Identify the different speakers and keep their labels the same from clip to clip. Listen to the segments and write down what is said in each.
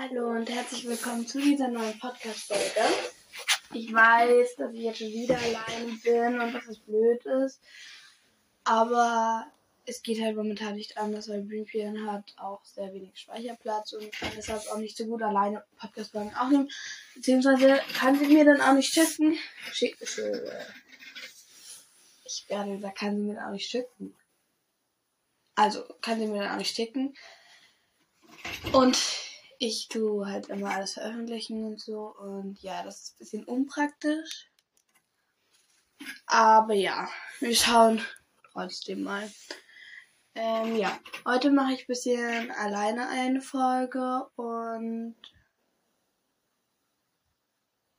Speaker 1: Hallo und herzlich willkommen zu dieser neuen Podcast-Folge. Ich weiß, dass ich jetzt schon wieder alleine bin und dass es blöd ist, aber es geht halt momentan nicht anders, weil VPN hat auch sehr wenig Speicherplatz und kann deshalb auch nicht so gut alleine Podcast-Folgen aufnehmen. Beziehungsweise kann sie mir dann auch nicht schicken. Schick, ich werde gesagt, kann sie mir dann auch nicht schicken. Also, kann sie mir dann auch nicht schicken. Und ich tue halt immer alles veröffentlichen und so. Und ja, das ist ein bisschen unpraktisch. Aber ja, wir schauen trotzdem mal. Ähm, ja, heute mache ich ein bisschen alleine eine Folge und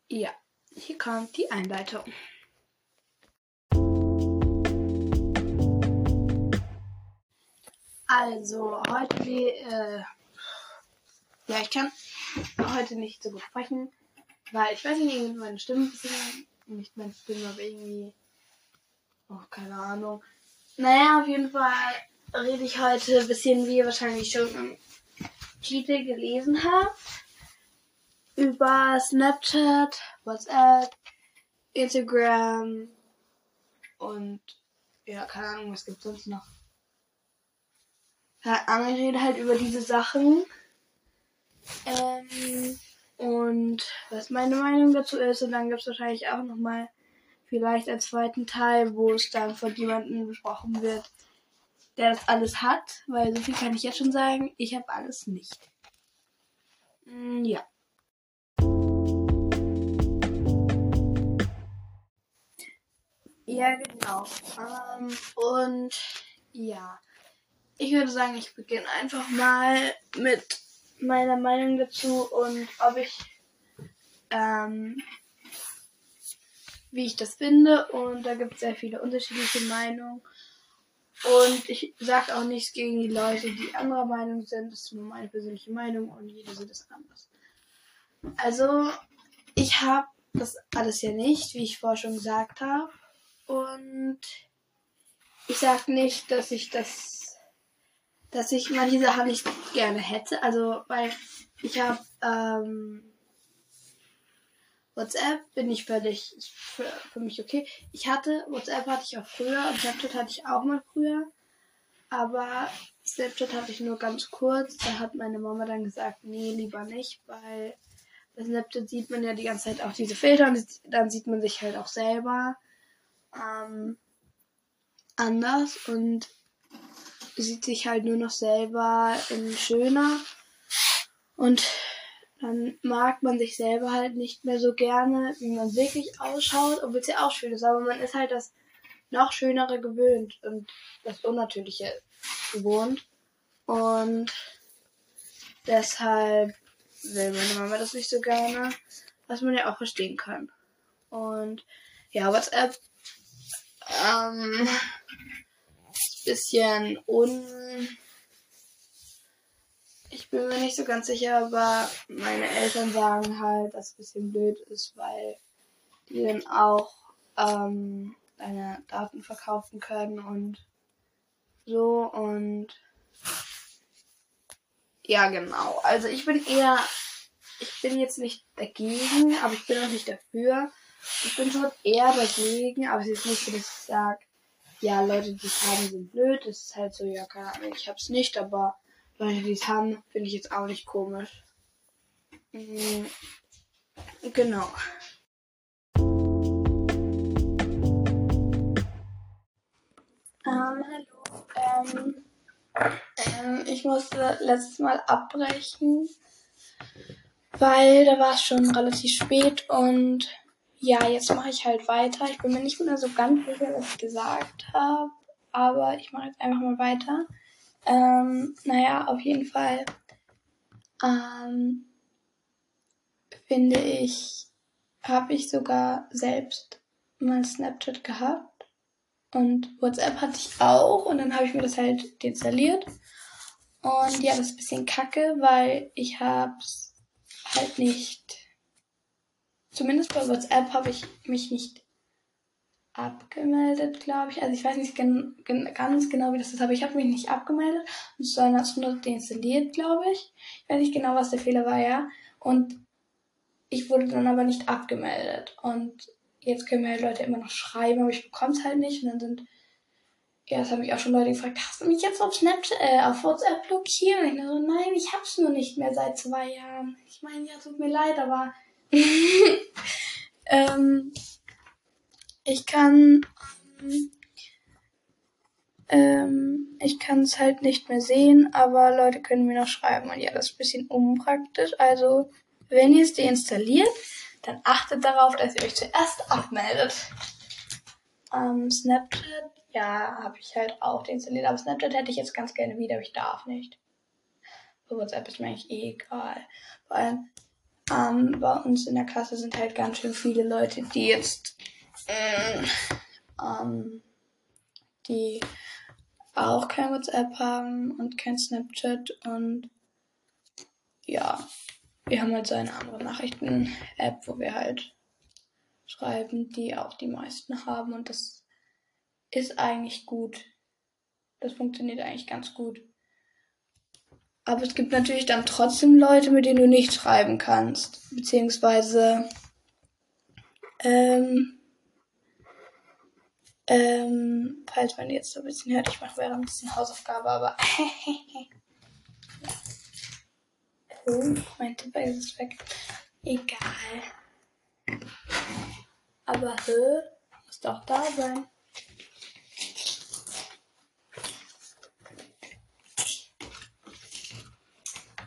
Speaker 1: ja, hier kommt die Einleitung. Also, heute äh, ja, ich kann heute nicht so gut sprechen, weil ich weiß nicht, irgendwie meine Stimme ein bisschen, nicht meine Stimme, aber irgendwie, oh, keine Ahnung. Naja, auf jeden Fall rede ich heute ein bisschen, wie ihr wahrscheinlich schon im Titel gelesen habt, über Snapchat, WhatsApp, Instagram und ja, keine Ahnung, was gibt's sonst noch. Ja, Anne redet halt über diese Sachen. Ähm, und was meine Meinung dazu ist, und dann gibt es wahrscheinlich auch nochmal vielleicht einen zweiten Teil, wo es dann von jemandem besprochen wird, der das alles hat, weil so viel kann ich jetzt schon sagen, ich habe alles nicht. Mm, ja. Ja, genau. Ähm, und ja, ich würde sagen, ich beginne einfach mal mit meiner Meinung dazu und ob ich, ähm, wie ich das finde. Und da gibt es sehr viele unterschiedliche Meinungen. Und ich sage auch nichts gegen die Leute, die anderer Meinung sind. Das ist nur meine persönliche Meinung und jeder sieht es anders. Also, ich habe das alles ja nicht, wie ich vorher schon gesagt habe. Und ich sage nicht, dass ich das dass ich manche Sachen nicht gerne hätte. Also, weil ich habe ähm, WhatsApp bin ich völlig für, für mich okay. Ich hatte WhatsApp hatte ich auch früher und Snapchat hatte ich auch mal früher, aber Snapchat hatte ich nur ganz kurz. Da hat meine Mama dann gesagt, nee, lieber nicht, weil bei Snapchat sieht man ja die ganze Zeit auch diese Filter und dann sieht man sich halt auch selber ähm, anders und sieht sich halt nur noch selber schöner. Und dann mag man sich selber halt nicht mehr so gerne, wie man wirklich ausschaut, obwohl es ja auch schön ist. Aber man ist halt das noch Schönere gewöhnt und das Unnatürliche gewohnt. Und deshalb will meine Mama das nicht so gerne, was man ja auch verstehen kann. Und ja, WhatsApp ähm, bisschen un. Ich bin mir nicht so ganz sicher, aber meine Eltern sagen halt, dass es ein bisschen blöd ist, weil die dann auch ähm, deine Daten verkaufen können und so und ja genau. Also ich bin eher, ich bin jetzt nicht dagegen, aber ich bin auch nicht dafür. Ich bin schon eher dagegen, aber es ist nicht so, dass ich sage, ja, Leute, die es haben, sind blöd. Das ist halt so, ja, keine Ahnung, ich hab's nicht, aber Leute, die es haben, finde ich jetzt auch nicht komisch. Mhm. Genau. Ähm, hallo. Ähm, ähm, ich musste letztes Mal abbrechen, weil da war es schon relativ spät und ja, jetzt mache ich halt weiter. Ich bin mir nicht mehr so ganz sicher, was ich gesagt habe, aber ich mache jetzt einfach mal weiter. Ähm, naja, auf jeden Fall ähm, finde ich, habe ich sogar selbst mal Snapchat gehabt und WhatsApp hatte ich auch und dann habe ich mir das halt deinstalliert. Und ja, das ist ein bisschen kacke, weil ich hab's halt nicht Zumindest bei WhatsApp habe ich mich nicht abgemeldet, glaube ich. Also ich weiß nicht gen gen ganz genau, wie das ist, aber ich habe mich nicht abgemeldet und es nur deinstalliert, glaube ich. Ich weiß nicht genau, was der Fehler war, ja. Und ich wurde dann aber nicht abgemeldet. Und jetzt können mir halt Leute immer noch schreiben, aber ich bekomme es halt nicht. Und dann sind, ja, das haben mich auch schon Leute gefragt, hast du mich jetzt auf Snapchat, äh, auf WhatsApp blockiert? Und ich so, nein, ich hab's nur nicht mehr seit zwei Jahren. Ich meine, ja, tut mir leid, aber ähm, ich kann ähm, ich kann es halt nicht mehr sehen, aber Leute können mir noch schreiben. Und ja, das ist ein bisschen unpraktisch. Also, wenn ihr es deinstalliert, dann achtet darauf, dass ihr euch zuerst abmeldet. Ähm, Snapchat, ja, habe ich halt auch deinstalliert. Aber Snapchat hätte ich jetzt ganz gerne wieder, aber ich darf nicht. WhatsApp ist mir eigentlich eh egal. Weil ähm, bei uns in der Klasse sind halt ganz schön viele Leute, die jetzt äh, ähm, die auch kein WhatsApp haben und kein Snapchat und ja, wir haben halt so eine andere Nachrichten-App, wo wir halt schreiben, die auch die meisten haben und das ist eigentlich gut. Das funktioniert eigentlich ganz gut. Aber es gibt natürlich dann trotzdem Leute, mit denen du nicht schreiben kannst. Beziehungsweise, ähm, ähm, falls man jetzt so ein bisschen hört, ich mache während ein bisschen Hausaufgabe, aber. oh, mein Tipper ist weg. Egal. Aber, hä? Muss doch da sein.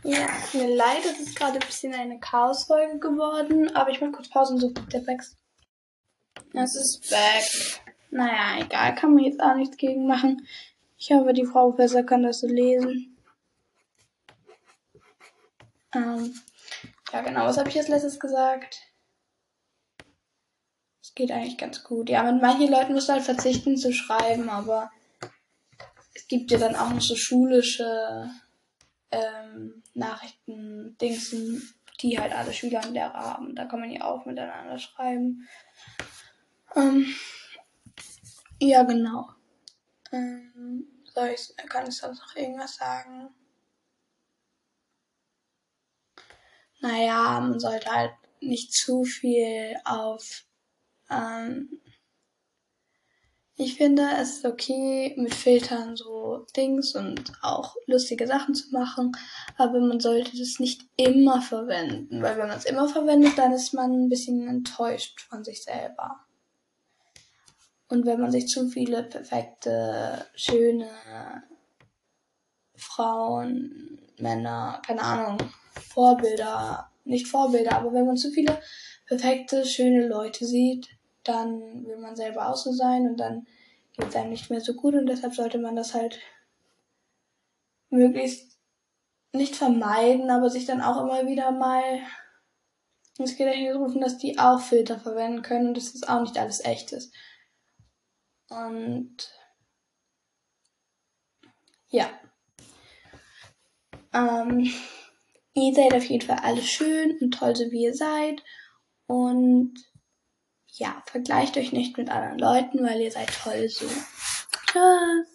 Speaker 1: Ja, mir leid, es ist gerade ein bisschen eine Chaosfolge geworden, aber ich mach kurz Pause und so der wächst. Es ist weg. Naja, egal, kann man jetzt auch nichts gegen machen. Ich hoffe, die Frau Professor kann das so lesen. Ähm, ja, genau, was habe ich als letztes gesagt? Es geht eigentlich ganz gut. Ja, mit manchen Leuten musst du halt verzichten zu schreiben, aber es gibt ja dann auch noch so schulische ähm, Nachrichten, Dingsen, die halt alle Schüler und Lehrer haben. Da kann man ja auch miteinander schreiben. Ähm, ja, genau. Ähm, soll ich, kann ich sonst noch irgendwas sagen? Naja, man sollte halt nicht zu viel auf ähm, ich finde, es ist okay, mit Filtern so Dings und auch lustige Sachen zu machen, aber man sollte das nicht immer verwenden, weil wenn man es immer verwendet, dann ist man ein bisschen enttäuscht von sich selber. Und wenn man sich zu viele perfekte, schöne Frauen, Männer, keine Ahnung, Vorbilder, nicht Vorbilder, aber wenn man zu viele perfekte, schöne Leute sieht, dann will man selber so sein und dann geht es einem nicht mehr so gut und deshalb sollte man das halt möglichst nicht vermeiden, aber sich dann auch immer wieder mal ins Gedächtnis rufen, dass die auch Filter verwenden können und dass das auch nicht alles echt ist. Und ja. Ähm, ihr seid auf jeden Fall alle schön und toll, so wie ihr seid. Und ja, vergleicht euch nicht mit anderen Leuten, weil ihr seid toll so. Tschüss.